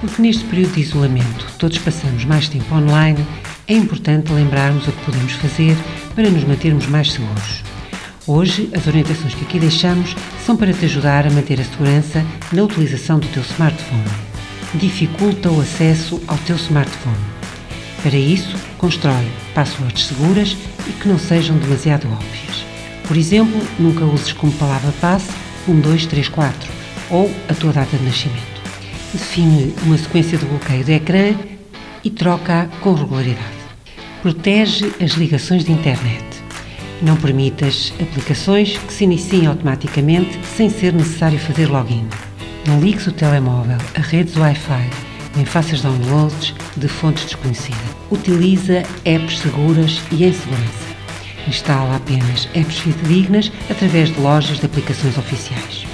Porque neste período de isolamento todos passamos mais tempo online, é importante lembrarmos o que podemos fazer para nos mantermos mais seguros. Hoje, as orientações que aqui deixamos são para te ajudar a manter a segurança na utilização do teu smartphone. Dificulta o acesso ao teu smartphone. Para isso, constrói passwords seguras e que não sejam demasiado óbvias. Por exemplo, nunca uses como palavra-passe 1234 ou a tua data de nascimento. Define uma sequência de bloqueio de ecrã e troca-a com regularidade. Protege as ligações de internet. Não permitas aplicações que se iniciem automaticamente sem ser necessário fazer login. Não ligues o telemóvel a redes Wi-Fi, nem faças downloads de fontes desconhecidas. Utiliza apps seguras e em segurança. Instala apenas apps fidedignas através de lojas de aplicações oficiais.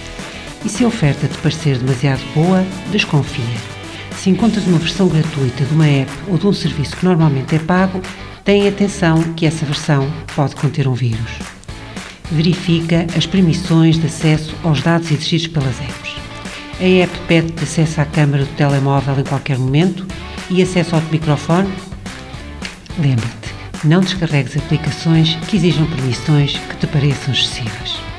E se a oferta te parecer demasiado boa, desconfia. Se encontras uma versão gratuita de uma app ou de um serviço que normalmente é pago, tenha atenção que essa versão pode conter um vírus. Verifica as permissões de acesso aos dados exigidos pelas apps. A app pede-te acesso à câmara do telemóvel em qualquer momento e acesso ao microfone? Lembra-te, não descarregues aplicações que exijam permissões que te pareçam excessivas.